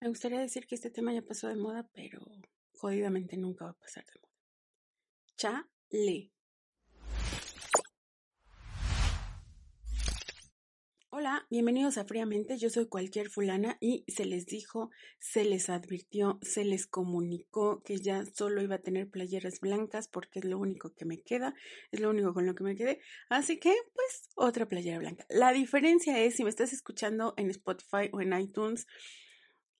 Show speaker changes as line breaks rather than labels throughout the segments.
Me gustaría decir que este tema ya pasó de moda, pero jodidamente nunca va a pasar de moda. Chale. Hola, bienvenidos a Fríamente. Yo soy cualquier fulana y se les dijo, se les advirtió, se les comunicó que ya solo iba a tener playeras blancas porque es lo único que me queda, es lo único con lo que me quedé. Así que, pues, otra playera blanca. La diferencia es si me estás escuchando en Spotify o en iTunes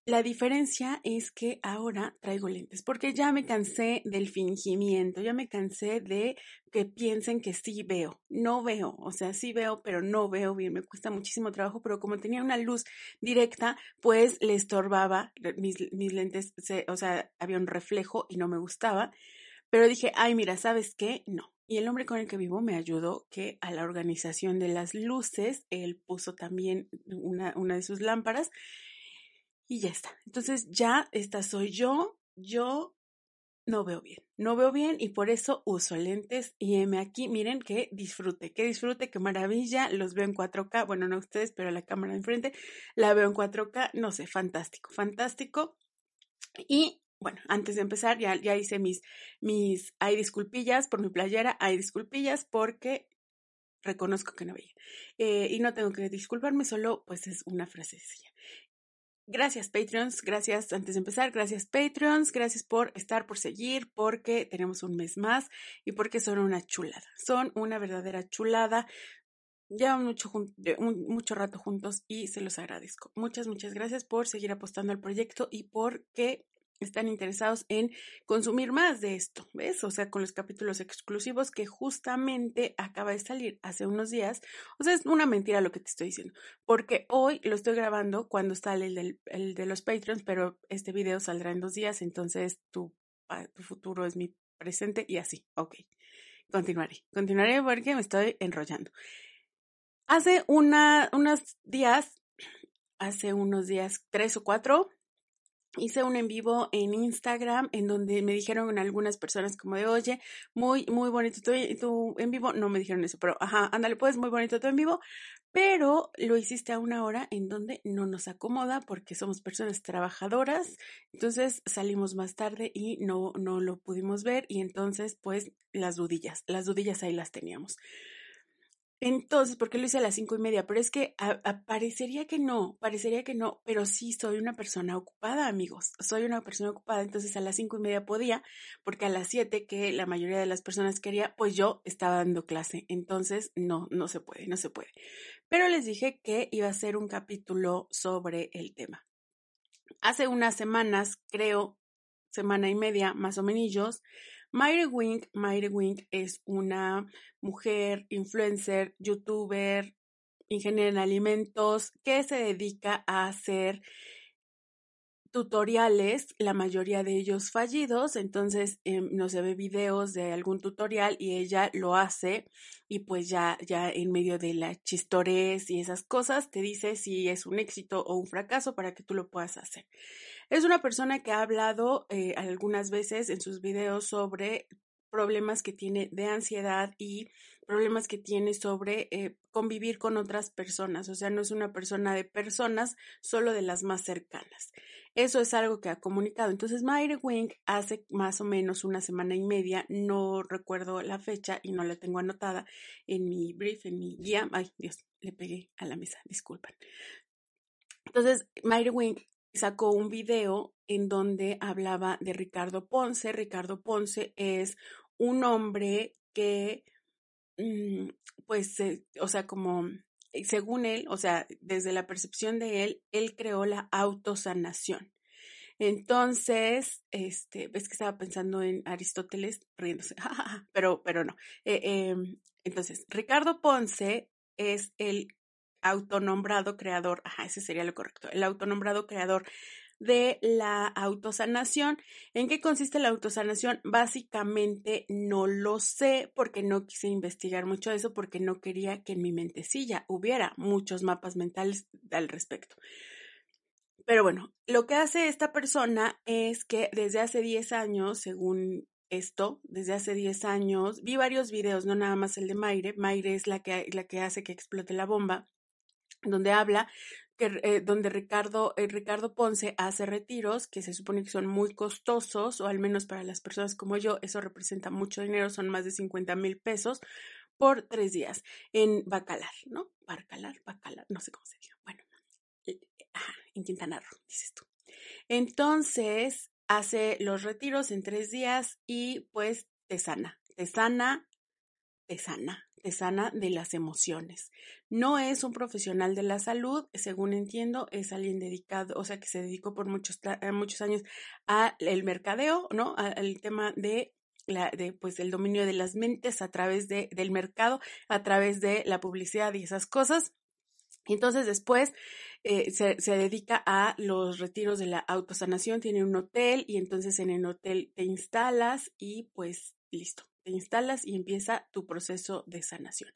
la diferencia es que ahora traigo lentes, porque ya me cansé del fingimiento, ya me cansé de que piensen que sí veo. No veo, o sea, sí veo, pero no veo bien. Me cuesta muchísimo trabajo, pero como tenía una luz directa, pues le estorbaba mis, lentes, o sea, había un reflejo y no me gustaba. Pero dije, ay, mira, ¿sabes qué? No. Y el hombre con el que vivo me ayudó que a la organización de las luces, él puso también una, una de sus lámparas y ya está. Entonces ya esta soy yo, yo no veo bien, no veo bien y por eso uso lentes y M aquí, miren que disfrute, que disfrute, qué maravilla, los veo en 4K, bueno, no ustedes, pero la cámara de enfrente la veo en 4K, no sé, fantástico, fantástico. Y bueno, antes de empezar, ya, ya hice mis, mis, hay disculpillas por mi playera, hay disculpillas porque reconozco que no veía. Eh, y no tengo que disculparme, solo pues es una frase sencilla. Gracias Patreons, gracias antes de empezar, gracias Patreons, gracias por estar, por seguir, porque tenemos un mes más y porque son una chulada, son una verdadera chulada. Llevan mucho, mucho rato juntos y se los agradezco. Muchas, muchas gracias por seguir apostando al proyecto y porque están interesados en consumir más de esto, ¿ves? O sea, con los capítulos exclusivos que justamente acaba de salir hace unos días. O sea, es una mentira lo que te estoy diciendo, porque hoy lo estoy grabando cuando sale el, el de los Patreons, pero este video saldrá en dos días, entonces tu, ah, tu futuro es mi presente y así, ok. Continuaré, continuaré porque me estoy enrollando. Hace una, unos días, hace unos días, tres o cuatro, hice un en vivo en Instagram en donde me dijeron algunas personas como de, oye, muy, muy bonito tu, tu, en vivo. No me dijeron eso, pero ajá, ándale pues, muy bonito tu en vivo. Pero lo hiciste a una hora en donde no nos acomoda porque somos personas trabajadoras. Entonces salimos más tarde y no, no lo pudimos ver. Y entonces, pues, las dudillas, las dudillas ahí las teníamos. Entonces, ¿por qué lo hice a las cinco y media? Pero es que parecería que no, parecería que no, pero sí soy una persona ocupada, amigos. Soy una persona ocupada, entonces a las cinco y media podía, porque a las siete, que la mayoría de las personas quería, pues yo estaba dando clase. Entonces, no, no se puede, no se puede. Pero les dije que iba a ser un capítulo sobre el tema. Hace unas semanas, creo, semana y media, más o menos, Mayre Wink, Mayre Wink es una mujer, influencer, youtuber, ingeniera en alimentos que se dedica a hacer tutoriales, la mayoría de ellos fallidos, entonces eh, no se ve videos de algún tutorial y ella lo hace y pues ya, ya en medio de la chistores y esas cosas te dice si es un éxito o un fracaso para que tú lo puedas hacer. Es una persona que ha hablado eh, algunas veces en sus videos sobre problemas que tiene de ansiedad y problemas que tiene sobre eh, convivir con otras personas. O sea, no es una persona de personas, solo de las más cercanas. Eso es algo que ha comunicado. Entonces, Mayre Wink hace más o menos una semana y media, no recuerdo la fecha y no la tengo anotada en mi brief, en mi guía. Ay, Dios, le pegué a la mesa, disculpen. Entonces, Mayre Wink sacó un video en donde hablaba de Ricardo Ponce. Ricardo Ponce es un hombre que, mm, pues, o sea, como, eh, según él, o sea, desde la percepción de él, él creó la autosanación. Entonces, este, ves que estaba pensando en Aristóteles riéndose, pero, pero no. Eh, em, entonces, Ricardo Ponce es el autonombrado creador, ajá, ese sería lo correcto, el autonombrado creador de la autosanación. ¿En qué consiste la autosanación? Básicamente no lo sé porque no quise investigar mucho eso porque no quería que en mi mentecilla hubiera muchos mapas mentales al respecto. Pero bueno, lo que hace esta persona es que desde hace 10 años, según esto, desde hace 10 años, vi varios videos, no nada más el de Maire, Maire es la que, la que hace que explote la bomba, donde habla que, eh, donde Ricardo, eh, Ricardo Ponce hace retiros que se supone que son muy costosos, o al menos para las personas como yo, eso representa mucho dinero, son más de 50 mil pesos por tres días en Bacalar, ¿no? Bacalar, Bacalar, no sé cómo se diga. Bueno, eh, en Quintana Roo, dices tú. Entonces, hace los retiros en tres días y pues te sana, te sana, te sana te sana de las emociones. No es un profesional de la salud, según entiendo, es alguien dedicado, o sea, que se dedicó por muchos, eh, muchos años al mercadeo, ¿no? Al tema de la, pues, el dominio de las mentes a través de, del mercado, a través de la publicidad y esas cosas. Entonces después eh, se, se, dedica a los retiros de la autosanación, tiene un hotel y entonces en el hotel te instalas y pues listo, instalas y empieza tu proceso de sanación.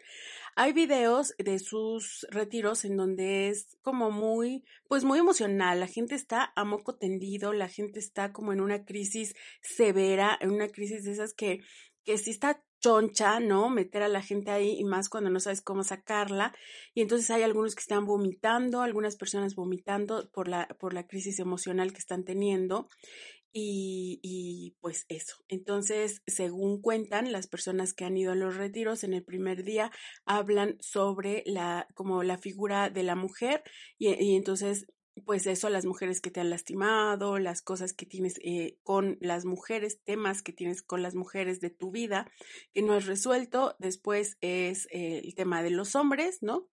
Hay videos de sus retiros en donde es como muy, pues muy emocional. La gente está a moco tendido, la gente está como en una crisis severa, en una crisis de esas que, que sí está choncha, ¿no? Meter a la gente ahí y más cuando no sabes cómo sacarla. Y entonces hay algunos que están vomitando, algunas personas vomitando por la, por la crisis emocional que están teniendo. Y, y, pues eso. Entonces, según cuentan las personas que han ido a los retiros, en el primer día hablan sobre la, como la figura de la mujer y, entonces pues eso, las mujeres que te han lastimado, las cosas que tienes eh, con las mujeres, temas que tienes con las mujeres de tu vida que no has resuelto. Después es eh, el tema de los hombres, ¿no?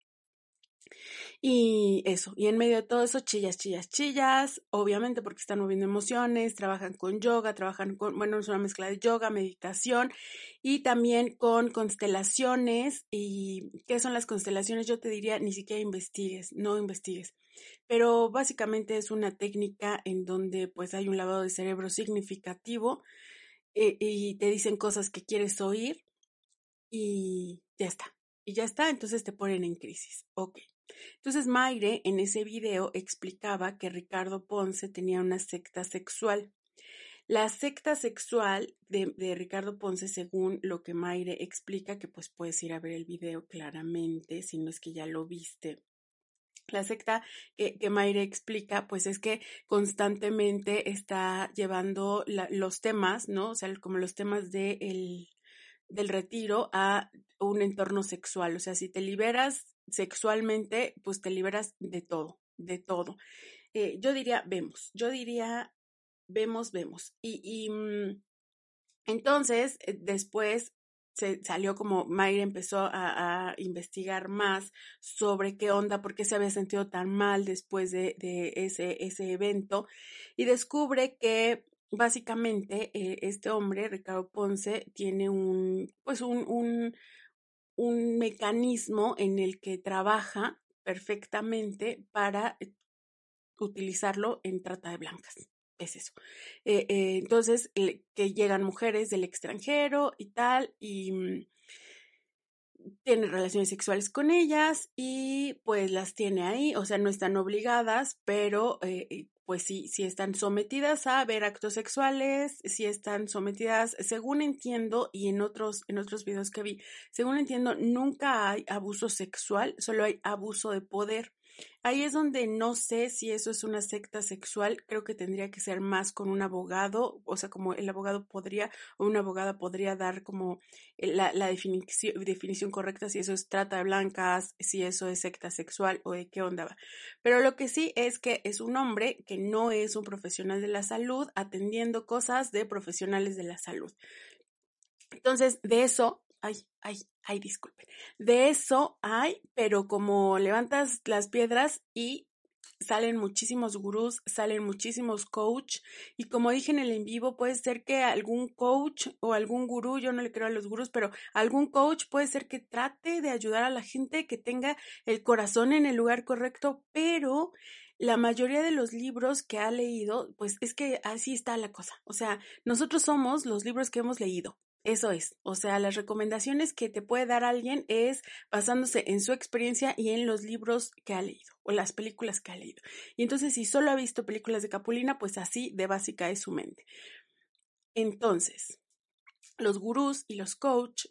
Y eso, y en medio de todo eso, chillas, chillas, chillas, obviamente porque están moviendo emociones, trabajan con yoga, trabajan con, bueno, es una mezcla de yoga, meditación y también con constelaciones. ¿Y qué son las constelaciones? Yo te diría, ni siquiera investigues, no investigues. Pero básicamente es una técnica en donde pues hay un lavado de cerebro significativo eh, y te dicen cosas que quieres oír y ya está. Y ya está, entonces te ponen en crisis. Ok. Entonces Maire en ese video explicaba que Ricardo Ponce tenía una secta sexual. La secta sexual de, Ricardo Ponce, según lo que Maire explica, que pues puedes ir a ver el video claramente, si no es que ya lo viste. La secta que, Maire explica, pues es que constantemente está llevando los temas, ¿no? O sea, como los temas de el, del retiro a un entorno sexual. O sea, si te liberas sexualmente, pues te liberas de todo, de todo. Eh, yo diría, vemos, yo diría, vemos, vemos. Y, mm, entonces, eh, después se salió como Mayra empezó a, investigar más sobre qué onda, por qué se había sentido tan mal después de, de ese, ese evento y descubre que básicamente eh, este hombre, Ricardo Ponce, tiene un, pues un, un, un mecanismo en el que trabaja perfectamente para eh, utilizarlo en trata de blancas. Es eso. Eh, eh, entonces, que llegan mujeres del extranjero y tal, y mm, tiene relaciones sexuales con ellas y pues las tiene ahí, o sea, no están obligadas, pero pues sí, si están sometidas a ver actos sexuales, si están sometidas, según entiendo, y en otros, en otros videos que vi, según entiendo, nunca hay abuso sexual, solo hay abuso de poder. Ahí es donde no sé si eso es una secta sexual, creo que tendría que ser más con un abogado, o sea, como el abogado podría o una abogada podría dar como la, la definición, definición correcta si eso es trata de blancas, si eso es secta sexual o de qué onda va. Pero lo que sí es que es un hombre que no es un profesional de la salud atendiendo cosas de profesionales de la salud. Entonces, de eso ay, ay, ay, disculpen. De eso hay, pero como levantas las piedras y salen muchísimos gurús, salen muchísimos coach y como dije en el en vivo, puede ser que algún coach o algún gurú, yo no le creo a los gurús, pero algún coach puede ser que trate de ayudar a la gente que tenga el corazón en el lugar correcto, pero la mayoría de los libros que ha leído, pues es que así está la cosa. O sea, nosotros somos los libros que hemos leído. Eso es, o sea, las recomendaciones que te puede dar alguien es basándose en su experiencia y en los libros que ha leído o las películas que ha leído. Y entonces, si solo ha visto películas de Capulina, pues así de básica es su mente. Entonces, los gurús y los coach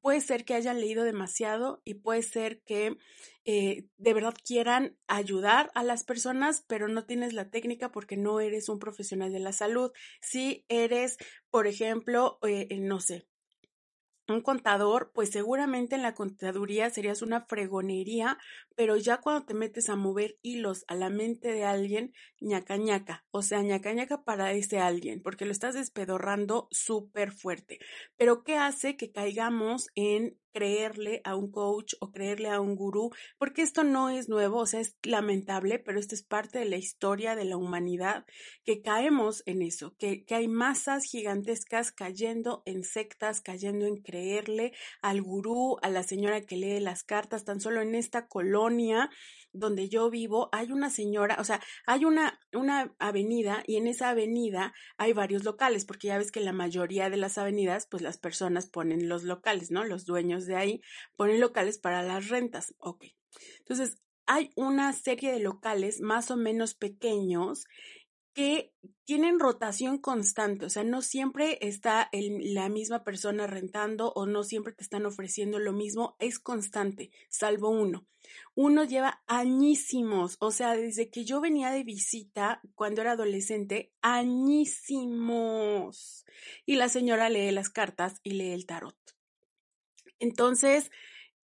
puede ser que hayan leído demasiado y puede ser que eh, de verdad quieran ayudar a las personas, pero no tienes la técnica porque no eres un profesional de la salud. Si eres, por ejemplo, eh, no sé, un contador, pues seguramente en la contaduría serías una fregonería, pero ya cuando te metes a mover hilos a la mente de alguien, ñaca ñaca, o sea, ñaca ñaca para ese alguien, porque lo estás despedorrando súper fuerte. Pero ¿qué hace que caigamos en creerle a un coach o creerle a un gurú, porque esto no es nuevo, o sea, es lamentable, pero esto es parte de la historia de la humanidad, que caemos en eso, que, hay masas gigantescas cayendo en sectas, cayendo en creerle al gurú, a la señora que lee las cartas, tan solo en esta colonia donde yo vivo hay una señora, o sea, hay una, una avenida y en esa avenida hay varios locales, porque ya ves que la mayoría de las avenidas, pues las personas ponen los locales, ¿no? Los dueños de ahí ponen locales para las rentas. Ok. Entonces, hay una serie de locales más o menos pequeños que tienen rotación constante, o sea, no siempre está la misma persona rentando o no siempre te están ofreciendo lo mismo, es constante, salvo uno. Uno lleva añísimos, o sea, desde que yo venía de visita cuando era adolescente, añísimos. Y la señora lee las cartas y lee el tarot. Entonces,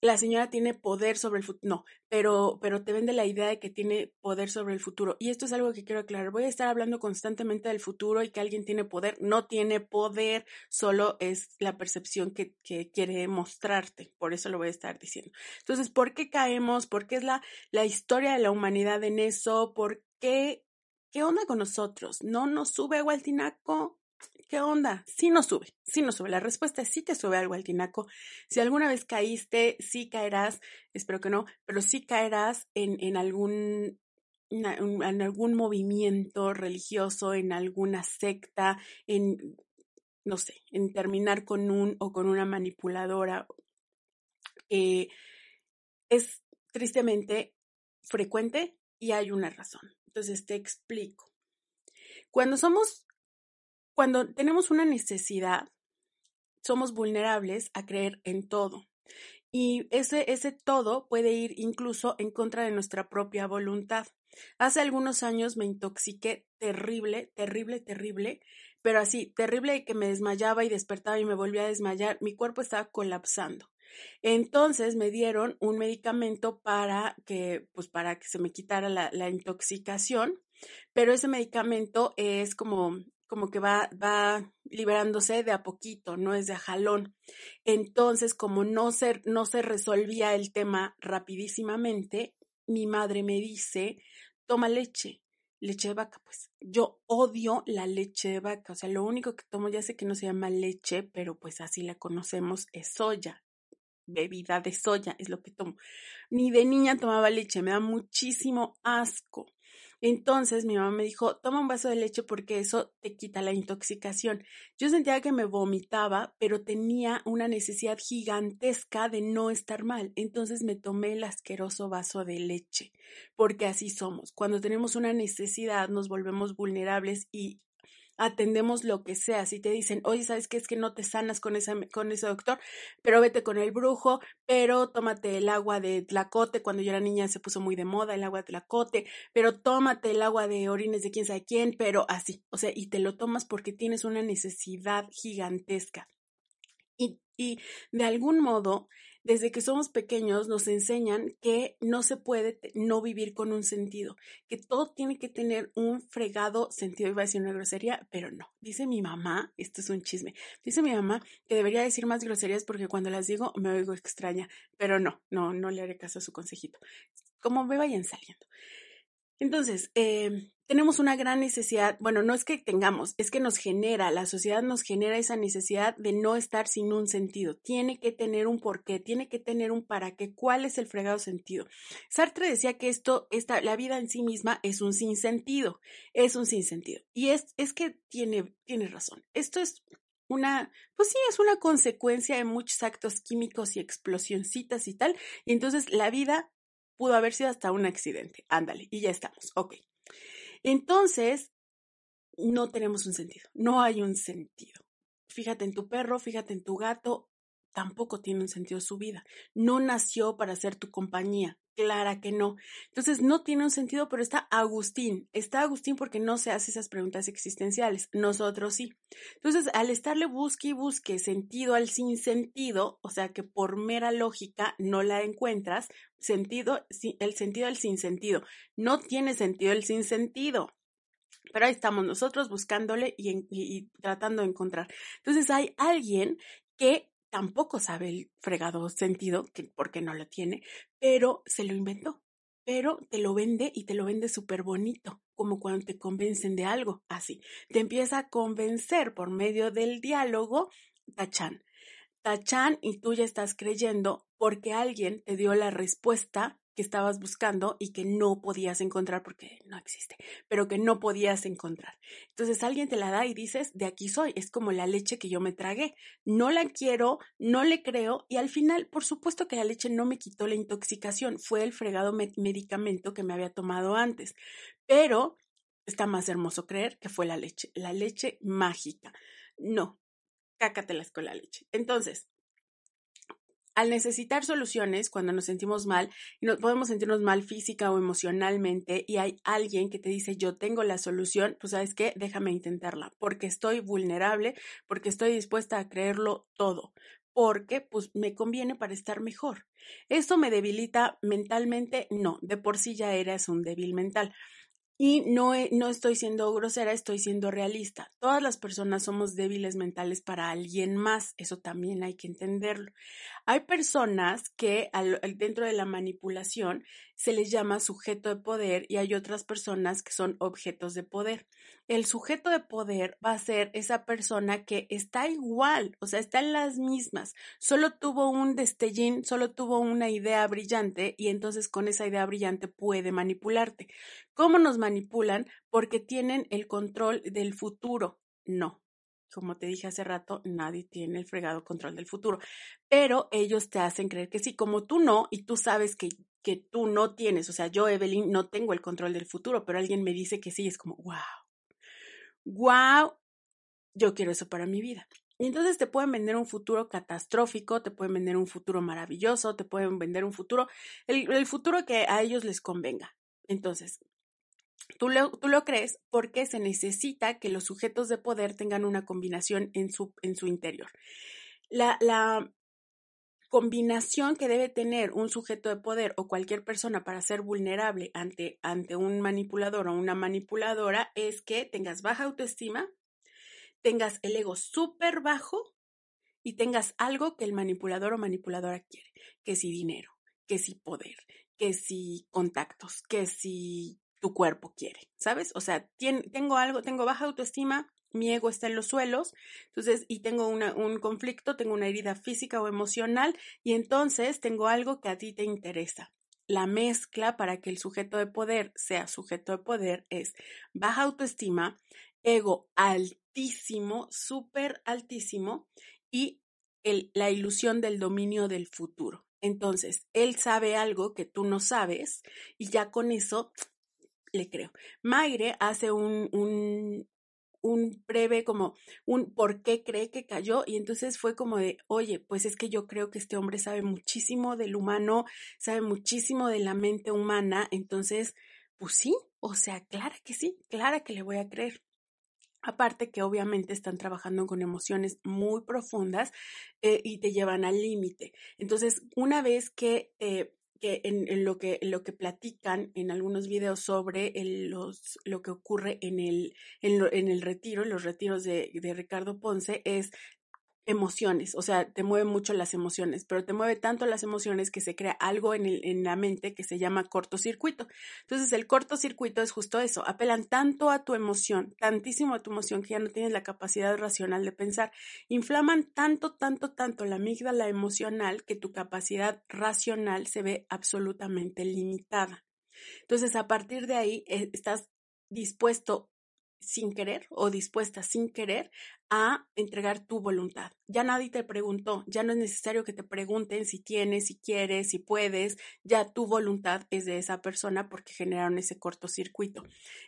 la señora tiene poder sobre el futuro. No, pero, pero te vende la idea de que tiene poder sobre el futuro. Y esto es algo que quiero aclarar. Voy a estar hablando constantemente del futuro y que alguien tiene poder. No tiene poder, solo es la percepción que, que quiere mostrarte. Por eso lo voy a estar diciendo. Entonces, ¿por qué caemos? ¿Por qué es la, la historia de la humanidad en eso? ¿Por qué? ¿Qué onda con nosotros? ¿No nos sube agua tinaco? ¿Qué onda? Sí nos sube, sí nos sube. La respuesta es sí te sube algo al tinaco. Si alguna vez caíste, sí caerás, espero que no, pero sí caerás en, en algún en algún movimiento religioso, en alguna secta, en, no sé, en terminar con un o con una manipuladora. Eh, es tristemente frecuente y hay una razón. Entonces te explico. Cuando somos cuando tenemos una necesidad, somos vulnerables a creer en todo. Y ese, ese todo puede ir incluso en contra de nuestra propia voluntad. Hace algunos años me intoxiqué terrible, terrible, terrible, pero así, terrible que me desmayaba y despertaba y me volvía a desmayar. Mi cuerpo estaba colapsando. Entonces me dieron un medicamento para que, pues para que se me quitara la, la intoxicación, pero ese medicamento es como como que va, va liberándose de a poquito, no es de a jalón. Entonces, como no se, no se resolvía el tema rapidísimamente, mi madre me dice, toma leche, leche de vaca, pues yo odio la leche de vaca, o sea, lo único que tomo, ya sé que no se llama leche, pero pues así la conocemos, es soya, bebida de soya, es lo que tomo. Ni de niña tomaba leche, me da muchísimo asco. Entonces mi mamá me dijo, toma un vaso de leche porque eso te quita la intoxicación. Yo sentía que me vomitaba, pero tenía una necesidad gigantesca de no estar mal. Entonces me tomé el asqueroso vaso de leche, porque así somos. Cuando tenemos una necesidad nos volvemos vulnerables y atendemos lo que sea. Si te dicen, oye, ¿sabes qué? Es que no te sanas con, esa, con ese doctor, pero vete con el brujo, pero tómate el agua de tlacote. Cuando yo era niña se puso muy de moda el agua de tlacote, pero tómate el agua de orines de quién sabe quién, pero así. O sea, y te lo tomas porque tienes una necesidad gigantesca. Y, y de algún modo desde que somos pequeños nos enseñan que no se puede no vivir con un sentido, que todo tiene que tener un fregado sentido. Iba a decir una grosería, pero no. Dice mi mamá, esto es un chisme, dice mi mamá que debería decir más groserías porque cuando las digo me oigo extraña, pero no, no, no le haré caso a su consejito. Como me vayan saliendo. Entonces, eh, tenemos una gran necesidad, bueno, no es que tengamos, es que nos genera, la sociedad nos genera esa necesidad de no estar sin un sentido. Tiene que tener un porqué, tiene que tener un para qué, cuál es el fregado sentido. Sartre decía que esto, esta, la vida en sí misma es un sinsentido, es un sinsentido. Y es, es que tiene, tiene razón. Esto es una, pues sí, es una consecuencia de muchos actos químicos y explosioncitas y tal. Y entonces la vida pudo haber sido hasta un accidente. Ándale, y ya estamos. Ok. Entonces, no tenemos un sentido, no hay un sentido. Fíjate en tu perro, fíjate en tu gato, tampoco tiene un sentido su vida. No nació para ser tu compañía, clara que no. Entonces, no tiene un sentido, pero está Agustín. Está Agustín porque no se hace esas preguntas existenciales. Nosotros sí. Entonces, al estarle busque y busque sentido al sinsentido, o sea que por mera lógica no la encuentras, sentido, el sentido al sinsentido. No tiene sentido el sinsentido. Pero ahí estamos nosotros buscándole y, y tratando de encontrar. Entonces hay alguien que tampoco sabe el fregado sentido, que, porque no lo tiene, pero se lo inventó. Pero te lo vende y te lo vende súper bonito, como cuando te convencen de algo, así. Te empieza a convencer por medio del diálogo, tachan. Tachan y tú ya estás creyendo porque alguien te dio la respuesta que estabas buscando y que no podías encontrar porque no existe, pero que no podías encontrar. Entonces alguien te la da y dices, de aquí soy, es como la leche que yo me tragué, no la quiero, no le creo y al final, por supuesto que la leche no me quitó la intoxicación, fue el fregado medicamento que me había tomado antes, pero está más hermoso creer que fue la leche, la leche mágica. No, cácatelas con la leche. Entonces, al necesitar soluciones, cuando nos sentimos mal, podemos sentirnos mal física o emocionalmente, y hay alguien que te dice, yo tengo la solución, pues sabes qué, déjame intentarla, porque estoy vulnerable, porque estoy dispuesta a creerlo todo, porque pues me conviene para estar mejor. ¿Esto me debilita mentalmente? No, de por sí ya eres un débil mental. Y no, no estoy siendo grosera, estoy siendo realista. Todas las personas somos débiles mentales para alguien más, eso también hay que entenderlo. Hay personas que dentro de la manipulación se les llama sujeto de poder y hay otras personas que son objetos de poder. El sujeto de poder va a ser esa persona que está igual, o sea, está en las mismas, solo tuvo un destellín, solo tuvo una idea brillante y entonces con esa idea brillante puede manipularte. ¿Cómo nos manipulan? Porque tienen el control del futuro. No, como te dije hace rato, nadie tiene el fregado control del futuro, pero ellos te hacen creer que sí, como tú no, y tú sabes que, que tú no tienes, o sea, yo, Evelyn, no tengo el control del futuro, pero alguien me dice que sí, es como, wow, wow, yo quiero eso para mi vida. Y entonces te pueden vender un futuro catastrófico, te pueden vender un futuro maravilloso, te pueden vender un futuro, el, el futuro que a ellos les convenga. Entonces, Tú lo, crees porque se necesita que los sujetos de poder tengan una combinación en su, interior. La, la, combinación que debe tener un sujeto de poder o cualquier persona para ser vulnerable ante, ante un manipulador o una manipuladora es que tengas baja autoestima, tengas el ego súper bajo y tengas algo que el manipulador o manipuladora quiere, que si dinero, que si poder, que si contactos, que si tu cuerpo quiere, ¿sabes? O sea, tengo algo, tengo baja autoestima, mi ego está en los suelos, entonces, y tengo un conflicto, tengo una herida física o emocional, y entonces tengo algo que a ti te interesa. La mezcla para que el sujeto de poder sea sujeto de poder es baja autoestima, ego altísimo, súper altísimo, y el, la ilusión del dominio del futuro. Entonces, él sabe algo que tú no sabes y ya con eso le creo. Maire hace un, un, breve como un por qué cree que cayó y entonces fue como de, oye, pues es que yo creo que este hombre sabe muchísimo del humano, sabe muchísimo de la mente humana, entonces, pues sí, o sea, clara que sí, clara que le voy a creer. Aparte que obviamente están trabajando con emociones muy profundas eh, y te llevan al límite. Entonces, una vez que eh, que en, lo que lo que platican en algunos videos sobre los, lo que ocurre en el, en, el retiro, los retiros de, de Ricardo Ponce, es emociones, o sea, te mueve mucho las emociones, pero te mueve tanto las emociones que se crea algo en, el, en la mente que se llama cortocircuito. Entonces, el cortocircuito es justo eso, apelan tanto a tu emoción, tantísimo a tu emoción que ya no tienes la capacidad racional de pensar, inflaman tanto, tanto, tanto la amígdala emocional que tu capacidad racional se ve absolutamente limitada. Entonces, a partir de ahí, eh, estás dispuesto sin querer o dispuesta sin querer a entregar tu voluntad. Ya nadie te preguntó, ya no es necesario que te pregunten si tienes, si quieres, si puedes, ya tu voluntad es de esa persona porque generaron ese cortocircuito.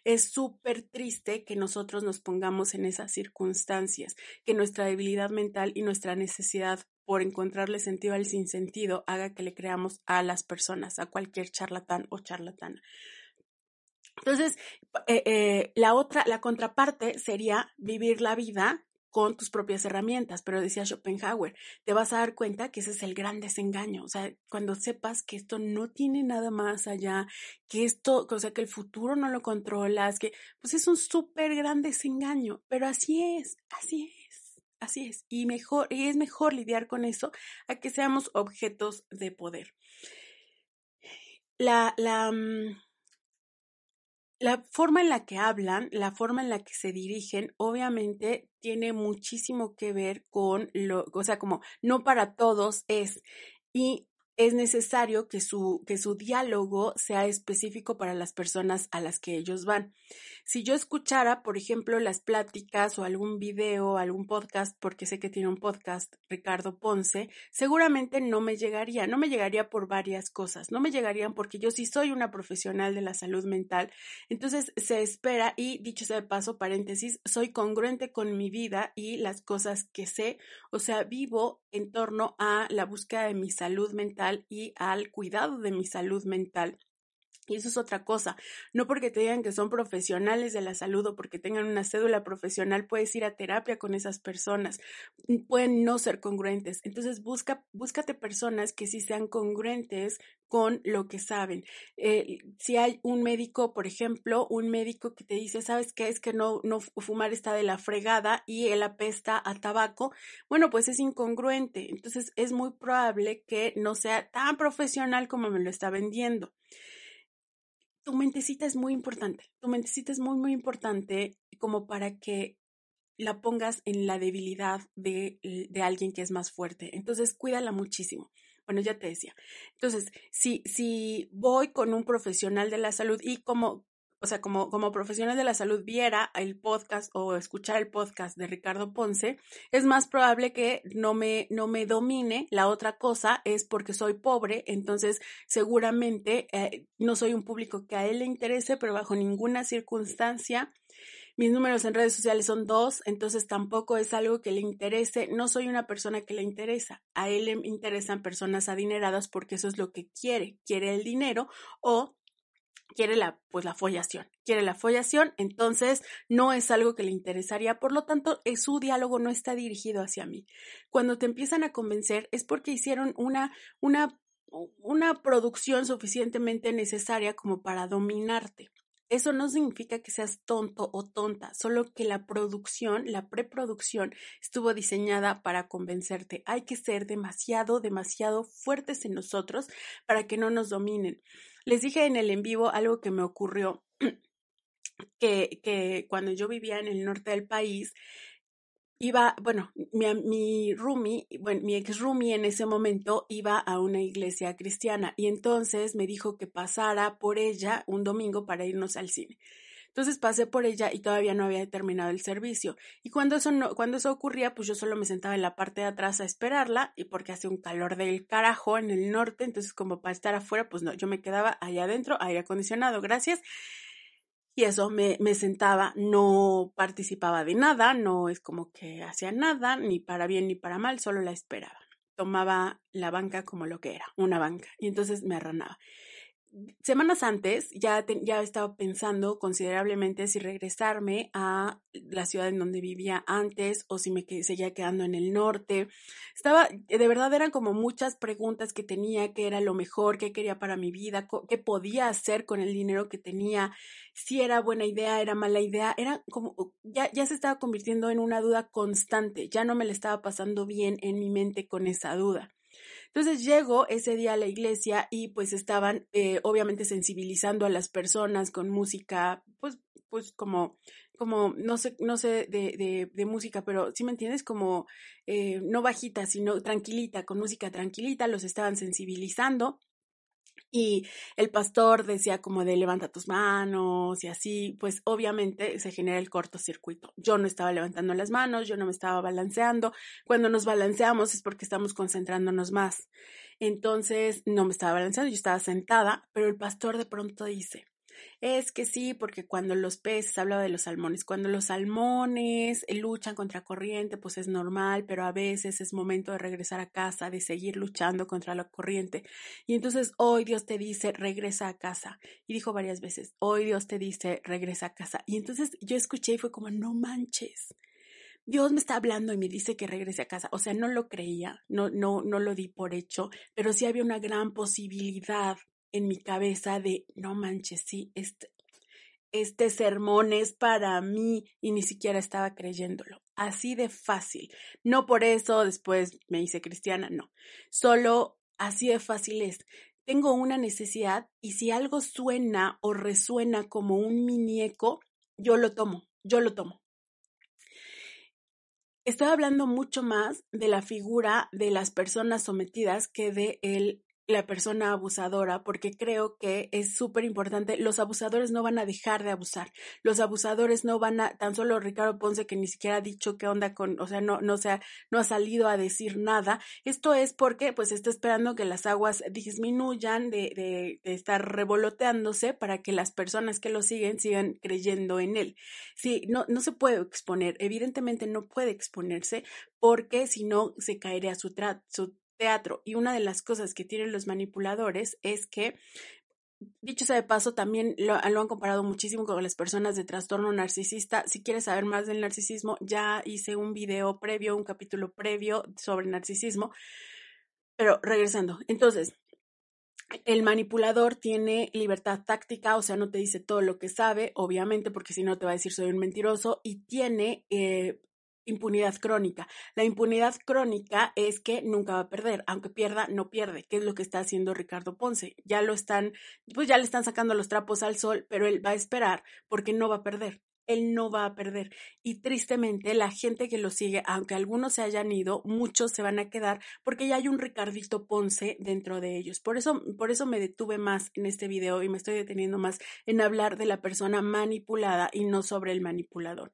Es súper triste que nosotros nos pongamos en esas circunstancias, que nuestra debilidad mental y nuestra necesidad por encontrarle sentido al sinsentido haga que le creamos a las personas, a cualquier charlatán o charlatana. Entonces, eh, eh, la otra, la contraparte sería vivir la vida con tus propias herramientas, pero decía Schopenhauer, te vas a dar cuenta que ese es el gran desengaño, o sea, cuando sepas que esto no tiene nada más allá, que esto, o sea, que el futuro no lo controlas, que pues es un súper gran desengaño, pero así es, así es, así es, y mejor, y es mejor lidiar con eso a que seamos objetos de poder. La, la, mm, la forma en la que hablan, la forma en la que se dirigen, obviamente tiene muchísimo que ver con lo, o sea, como no para todos es. Y es necesario que su, que su diálogo sea específico para las personas a las que ellos van. Si yo escuchara, por ejemplo, las pláticas o algún video, algún podcast, porque sé que tiene un podcast, Ricardo Ponce, seguramente no me llegaría, no me llegaría por varias cosas, no me llegarían porque yo sí soy una profesional de la salud mental, entonces se espera y, dicho sea de paso, paréntesis, soy congruente con mi vida y las cosas que sé, o sea, vivo en torno a la búsqueda de mi salud mental y al cuidado de mi salud mental. Y eso es otra cosa. No porque te digan que son profesionales de la salud o porque tengan una cédula profesional, puedes ir a terapia con esas personas. Pueden no ser congruentes. Entonces, busca, búscate personas que sí sean congruentes con lo que saben. Eh, si hay un médico, por ejemplo, un médico que te dice, ¿sabes qué? Es que no, no fumar está de la fregada y él apesta a tabaco. Bueno, pues es incongruente. Entonces, es muy probable que no sea tan profesional como me lo está vendiendo tu mentecita es muy importante. Tu mentecita es muy, muy importante como para que la pongas en la debilidad de, de alguien que es más fuerte. Entonces, cuídala muchísimo. Bueno, ya te decía. Entonces, si, si voy con un profesional de la salud y como o sea, como, como profesional de la salud viera el podcast o escuchar el podcast de Ricardo Ponce, es más probable que no me, no me domine. La otra cosa es porque soy pobre, entonces seguramente eh, no soy un público que a él le interese, pero bajo ninguna circunstancia. Mis números en redes sociales son dos, entonces tampoco es algo que le interese. No soy una persona que le interesa. A él le interesan personas adineradas porque eso es lo que quiere. Quiere el dinero o quiere la, pues la follación, quiere la follación, entonces no es algo que le interesaría, por lo tanto, eh, su diálogo no está dirigido hacia mí. Cuando te empiezan a convencer es porque hicieron una, una, una producción suficientemente necesaria como para dominarte. Eso no significa que seas tonto o tonta, solo que la producción, la preproducción, estuvo diseñada para convencerte. Hay que ser demasiado, demasiado fuertes en nosotros para que no nos dominen. Les dije en el en vivo algo que me ocurrió, que, que cuando yo vivía en el norte del país, iba, bueno, mi, mi roomie, bueno, mi ex roomie en ese momento iba a una iglesia cristiana y entonces me dijo que pasara por ella un domingo para irnos al cine. Entonces pasé por ella y todavía no había terminado el servicio. Y cuando eso cuando eso ocurría, pues yo solo me sentaba en la parte de atrás a esperarla, y porque hace un calor del carajo en el norte, entonces como para estar afuera, pues no, yo me quedaba allá adentro, aire acondicionado, gracias. Y eso me, me sentaba, no participaba de nada, no es como que hacía nada, ni para bien ni para mal, solo la esperaba. Tomaba la banca como lo que era, una banca, y entonces me arranaba semanas antes ya, ya estaba pensando considerablemente si regresarme a la ciudad en donde vivía antes o si me seguía quedando en el norte. Estaba, de verdad eran como muchas preguntas que tenía, qué era lo mejor, qué quería para mi vida, qué podía hacer con el dinero que tenía, si era buena idea, era mala idea, era como, ya, ya se estaba convirtiendo en una duda constante, ya no me le estaba pasando bien en mi mente con esa duda. Entonces llego ese día a la iglesia y pues estaban eh, obviamente sensibilizando a las personas con música, pues, pues como, como, no sé, no sé de, de, de música, pero sí me entiendes, como eh, no bajita, sino tranquilita, con música tranquilita, los estaban sensibilizando. Y el pastor decía como de levanta tus manos y así, pues obviamente se genera el cortocircuito. Yo no estaba levantando las manos, yo no me estaba balanceando. Cuando nos balanceamos es porque estamos concentrándonos más. Entonces no me estaba balanceando, yo estaba sentada, pero el pastor de pronto dice, es que sí, porque cuando los peces, hablaba de los salmones, cuando los salmones luchan contra corriente, pues es normal, pero a veces es momento de regresar a casa, de seguir luchando contra la corriente. Y entonces hoy Dios te dice, regresa a casa. Y dijo varias veces, hoy Dios te dice, regresa a casa. Y entonces yo escuché y fue como, no manches. Dios me está hablando y me dice que regrese a casa. O sea, no lo creía, no, no, no lo di por hecho, pero sí había una gran posibilidad en mi cabeza de, no manches, sí, este, este sermón es para mí y ni siquiera estaba creyéndolo. Así de fácil. No por eso después me hice cristiana, no. Solo así de fácil es. Tengo una necesidad y si algo suena o resuena como un muñeco, yo lo tomo, yo lo tomo. Estoy hablando mucho más de la figura de las personas sometidas que de el la persona abusadora porque creo que es súper importante. Los abusadores no van a dejar de abusar. Los abusadores no van a, tan solo Ricardo Ponce que ni siquiera ha dicho qué onda con, o sea, no, no, sea, no ha salido a decir nada. Esto es porque pues está esperando que las aguas disminuyan de, de, de estar revoloteándose para que las personas que lo siguen sigan creyendo en él. Sí, no, no se puede exponer. Evidentemente no puede exponerse porque si no se caería su, su teatro. Y una de las cosas que tienen los manipuladores es que Dicho sea de paso, también lo, han comparado muchísimo con las personas de trastorno narcisista. Si quieres saber más del narcisismo, ya hice un video previo, un capítulo previo sobre narcisismo. Pero regresando, entonces, el manipulador tiene libertad táctica, o sea, no te dice todo lo que sabe, obviamente, porque si no te va a decir soy un mentiroso, y tiene eh, impunidad crónica. La impunidad crónica es que nunca va a perder, aunque pierda, no pierde, que es lo que está haciendo Ricardo Ponce. Ya lo están, pues ya le están sacando los trapos al sol, pero él va a esperar porque no va a perder. Él no va a perder. Y tristemente, la gente que lo sigue, aunque algunos se hayan ido, muchos se van a quedar porque ya hay un Ricardito Ponce dentro de ellos. Por eso, por eso me detuve más en este video y me estoy deteniendo más en hablar de la persona manipulada y no sobre el manipulador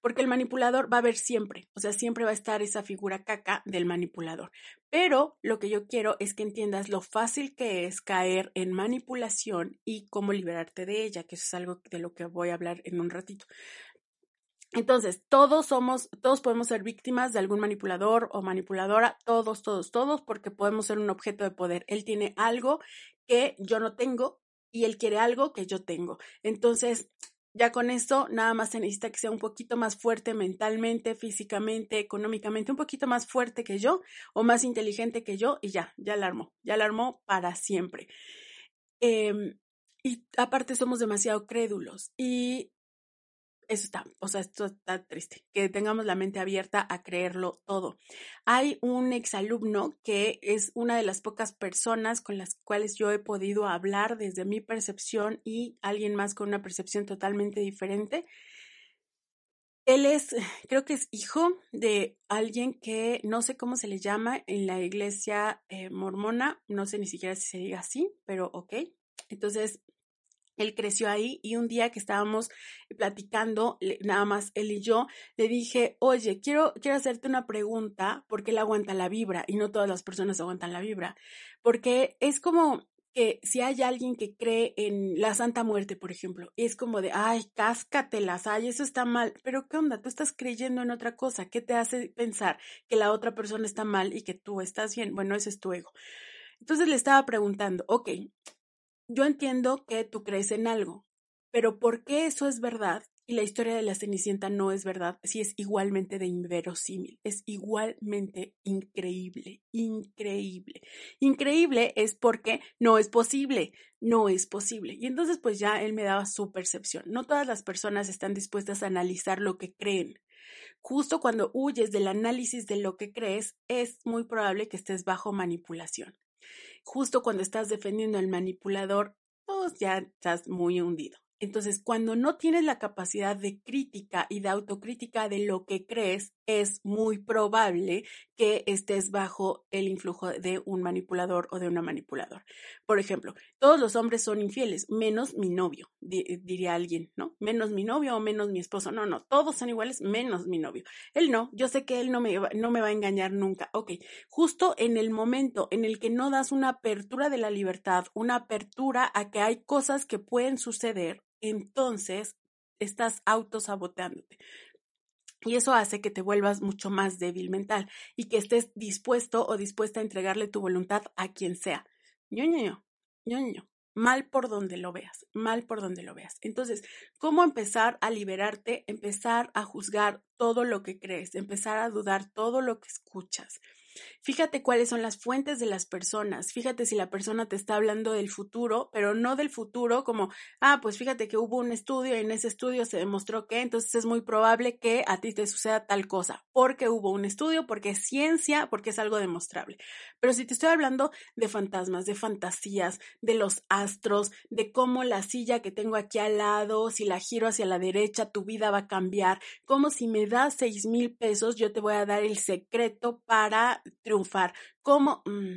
porque el manipulador va a haber siempre, o sea, siempre va a estar esa figura caca del manipulador. Pero lo que yo quiero es que entiendas lo fácil que es caer en manipulación y cómo liberarte de ella, que eso es algo de lo que voy a hablar en un ratito. Entonces, todos somos, todos podemos ser víctimas de algún manipulador o manipuladora, todos, todos, todos, porque podemos ser un objeto de poder. Él tiene algo que yo no tengo y él quiere algo que yo tengo. Entonces, ya con esto nada más se necesita que sea un poquito más fuerte mentalmente, físicamente, económicamente, un poquito más fuerte que yo o más inteligente que yo y ya, ya la armó, ya la armó para siempre. Em, y aparte somos demasiado crédulos y eso está, o sea, esto está triste, que tengamos la mente abierta a creerlo todo. Hay un exalumno que es una de las pocas personas con las cuales yo he podido hablar desde mi percepción y alguien más con una percepción totalmente diferente. Él es, creo que es hijo de alguien que no sé cómo se le llama en la iglesia eh, mormona, no sé ni siquiera si se diga así, pero ok. Entonces, él creció ahí y un día que estábamos platicando, nada más él y yo, le dije, oye, quiero, quiero hacerte una pregunta porque él aguanta la vibra y no todas las personas aguantan la vibra. Porque es como que si hay alguien que cree en la Santa Muerte, por ejemplo, es como de, ay, cáscatelas, ay, eso está mal, pero ¿qué onda? Tú estás creyendo en otra cosa, ¿qué te hace pensar que la otra persona está mal y que tú estás bien? Bueno, ese es tu ego. Entonces le estaba preguntando, ok, yo entiendo que tú crees en algo, pero ¿por qué eso es verdad y la historia de la Cenicienta no es verdad, si es igualmente de inverosímil, es igualmente increíble, increíble. Increíble es porque no es posible, no es posible. Y entonces pues ya él me daba su percepción. No todas las personas están dispuestas a analizar lo que creen. Justo cuando huyes del análisis de lo que crees, es muy probable que estés bajo manipulación. Justo cuando estás defendiendo al manipulador, pues ya estás muy hundido. Entonces, cuando no tienes la capacidad de crítica y de autocrítica de lo que crees, es muy probable que estés bajo el influjo de un manipulador o de una manipulador. Por ejemplo, todos los hombres son infieles, menos mi novio, diría alguien, ¿no? Menos mi novio o menos mi esposo. No, no, todos son iguales, menos mi novio. Él no, yo sé que él no me, no me va a engañar nunca. Ok, justo en el momento en el que no das una apertura de la libertad, una apertura a que hay cosas que pueden suceder, entonces estás autosaboteándote. Y eso hace que te vuelvas mucho más débil mental y que estés dispuesto o dispuesta a entregarle tu voluntad a quien sea. ñoño, ñoño, mal por donde lo veas, mal por donde lo veas. Entonces, ¿cómo empezar a liberarte? Empezar a juzgar todo lo que crees, empezar a dudar todo lo que escuchas. Fíjate cuáles son las fuentes de las personas. Fíjate si la persona te está hablando del futuro, pero no del futuro como, ah, pues fíjate que hubo un estudio y en ese estudio se demostró que, entonces es muy probable que a ti te suceda tal cosa, porque hubo un estudio, porque es ciencia, porque es algo demostrable. Pero si te estoy hablando de fantasmas, de fantasías, de los astros, de cómo la silla que tengo aquí al lado, si la giro hacia la derecha, tu vida va a cambiar, como si me das seis mil pesos, yo te voy a dar el secreto para triunfar, cómo, mm,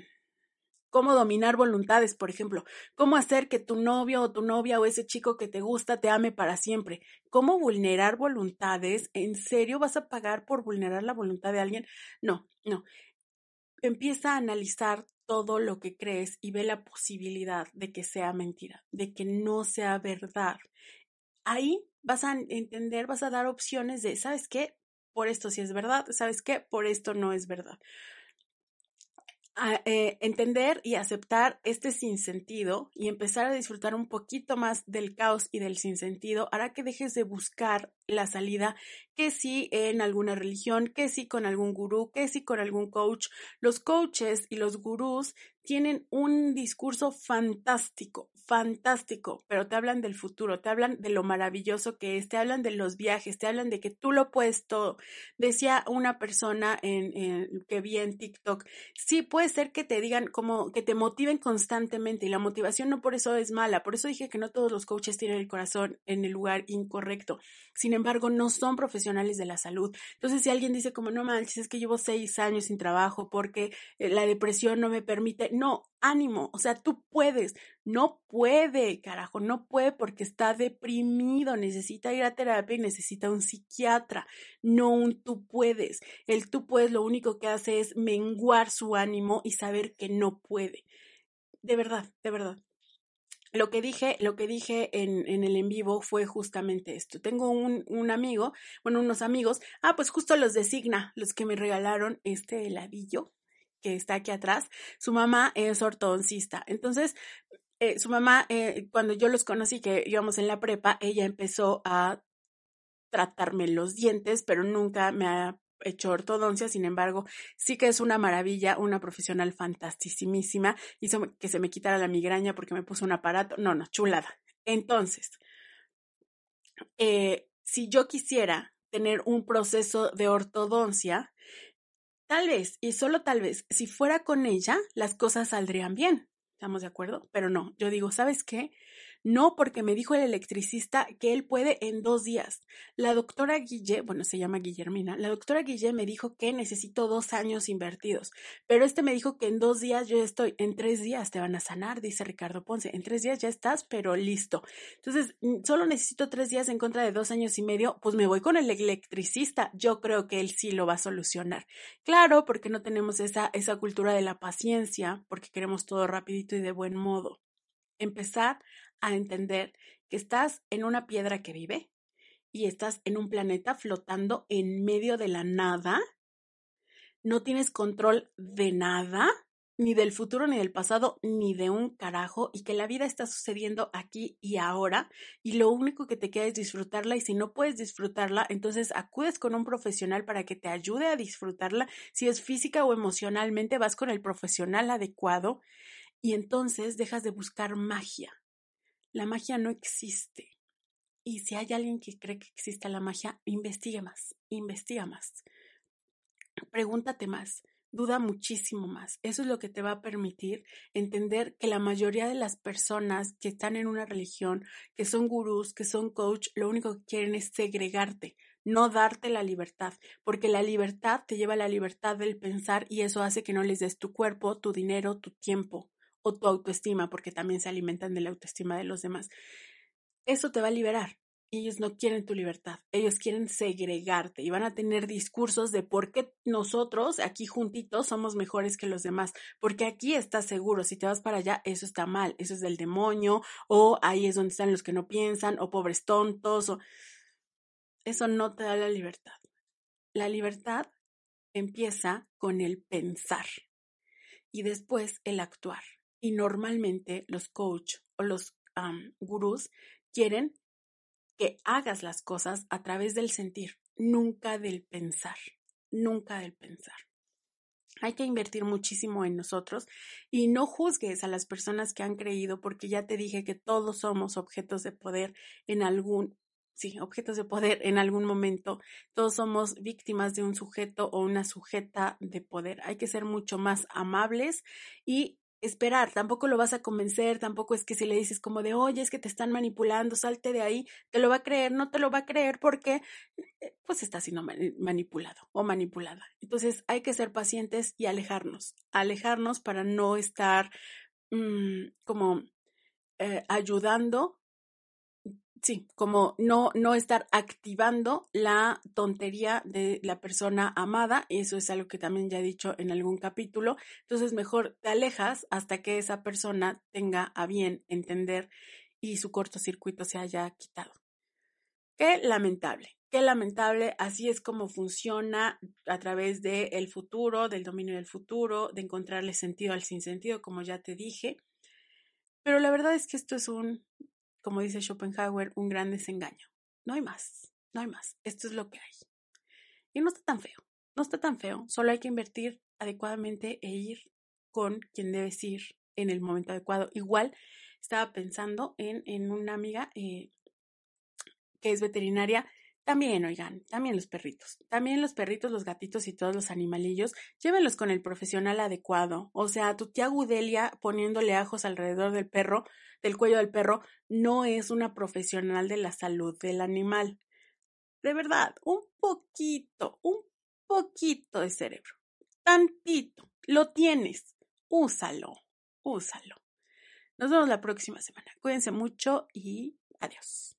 cómo dominar voluntades, por ejemplo, cómo hacer que tu novio o tu novia o ese chico que te gusta te ame para siempre, cómo vulnerar voluntades, ¿en serio vas a pagar por vulnerar la voluntad de alguien? No, no. Empieza a analizar todo lo que crees y ve la posibilidad de que sea mentira, de que no sea verdad. Ahí vas a entender, vas a dar opciones de, ¿sabes qué? Por esto sí es verdad, ¿sabes qué? Por esto no es verdad. Eh, entender y aceptar este sinsentido y empezar a disfrutar un poquito más del caos y del sinsentido hará que dejes de buscar la salida, que sí en alguna religión, que sí con algún gurú, que sí con algún coach. Los coaches y los gurús tienen un discurso fantástico, fantástico, pero te hablan del futuro, te hablan de lo maravilloso que es, te hablan de los viajes, te hablan de que tú lo puedes todo. Decía una persona en, que vi en TikTok, sí puede ser que te digan como que te motiven constantemente y la motivación no por eso es mala, por eso dije que no todos los coaches tienen el corazón en el lugar incorrecto. Sin embargo, no son profesionales de la salud. Entonces, si alguien dice como no manches, es que llevo seis años sin trabajo porque eh, la depresión no me permite, no, ánimo, o sea, tú puedes, no puede, carajo, no puede porque está deprimido, necesita ir a terapia y necesita un psiquiatra, no un tú puedes. El tú puedes lo único que hace es menguar su ánimo y saber que no puede. De verdad, de verdad. Lo que dije, lo que dije en, en el en vivo fue justamente esto. Tengo un, un amigo, bueno, unos amigos, ah, pues justo los designa, los que me regalaron este heladillo, que está aquí atrás, su mamá es ortodoncista. Entonces, eh, su mamá, eh, cuando yo los conocí, que íbamos en la prepa, ella empezó a tratarme los dientes, pero nunca me ha hecho ortodoncia, sin embargo, sí que es una maravilla, una profesional fantasticísima, hizo que se me quitara la migraña porque me puso un aparato, no, no, chulada. Entonces, eh, si yo quisiera tener un proceso de ortodoncia, Tal vez, y solo tal vez, si fuera con ella, las cosas saldrían bien. ¿Estamos de acuerdo? Pero no, yo digo, ¿sabes qué? No, porque me dijo el electricista que él puede en dos días. La doctora Guille, bueno, se llama Guillermina, la doctora Guille me dijo que necesito dos años invertidos, pero este me dijo que en dos días yo estoy, en tres días te van a sanar, dice Ricardo Ponce, en tres días ya estás, pero listo. Entonces, mm, solo necesito tres días en contra de dos años y medio, pues me voy con el electricista, yo creo que él sí lo va a solucionar. Claro, porque no tenemos esa, esa cultura de la paciencia, porque queremos todo rapidito y de buen modo. Empezar a entender que estás en una piedra que vive y estás en un planeta flotando en medio de la nada, no tienes control de nada ni del futuro, ni del pasado, ni de un carajo, y que la vida está sucediendo aquí y ahora, y lo único que te queda es disfrutarla, y si no puedes disfrutarla, entonces acudes con un profesional para que te ayude a disfrutarla, si es física o emocionalmente, vas con el profesional adecuado, y entonces dejas de buscar magia. La magia no existe. Y si hay alguien que cree que existe la magia, investigue más, investiga más. Pregúntate más duda muchísimo más. Eso es lo que te va a permitir entender que la mayoría de las personas que están en una religión, que son gurús, que son coach, lo único que quieren es segregarte, no darte la libertad, porque la libertad te lleva a la libertad del pensar y eso hace que no les des tu cuerpo, tu dinero, tu tiempo o tu autoestima, porque también se alimentan de la autoestima de los demás. Eso te va a liberar ellos no quieren tu libertad, ellos quieren segregarte y van a tener discursos de por qué nosotros aquí juntitos somos mejores que los demás, porque aquí estás seguro, si te vas para allá, eso está mal, eso es del demonio, o ahí es donde están los que no piensan, o pobres tontos, o eso no te da la libertad. La libertad empieza con el pensar y después el actuar. Y normalmente los coach o los gurús quieren que hagas las cosas a través del sentir, nunca del pensar, nunca del pensar. Hay que invertir muchísimo en nosotros y no juzgues a las personas que han creído porque ya te dije que todos somos objetos de poder en algún sí, objetos de poder en algún momento. Todos somos víctimas de un sujeto o una sujeta de poder. Hay que ser mucho más amables y esperar, tampoco lo vas a convencer, tampoco es que si le dices como de, oye, es que te están manipulando, salte de ahí, te lo va a creer, no te lo va a creer porque eh, pues está siendo manipulado o manipulada. Entonces hay que ser pacientes y alejarnos, alejarnos para no estar mm, como eh, ayudando sí, como no, no estar activando la tontería de la persona amada, eso es algo que también ya he dicho en algún capítulo, entonces mejor te alejas hasta que esa persona tenga a bien entender y su cortocircuito se haya quitado. Qué lamentable, qué lamentable, así es como funciona a través del futuro, del dominio del futuro, de encontrarle sentido al sinsentido, como ya te dije. Pero la verdad es que esto es un como dice Schopenhauer, un gran desengaño. No hay más, no hay más. Esto es lo que hay. Y no está tan feo, no está tan feo. Solo hay que invertir adecuadamente e ir con quien debes ir en el momento adecuado. Igual estaba pensando en, en una amiga eh, que es veterinaria también, oigan, también los perritos. También los perritos, los gatitos y todos los animalillos, llévenlos con el profesional adecuado. O sea, tu tía Gudelia poniéndole ajos alrededor del perro, del cuello del perro, no es una profesional de la salud del animal. De verdad, un poquito, un poquito de cerebro. Tantito. Lo tienes. Úsalo, úsalo. Nos vemos la próxima semana. Cuídense mucho y adiós.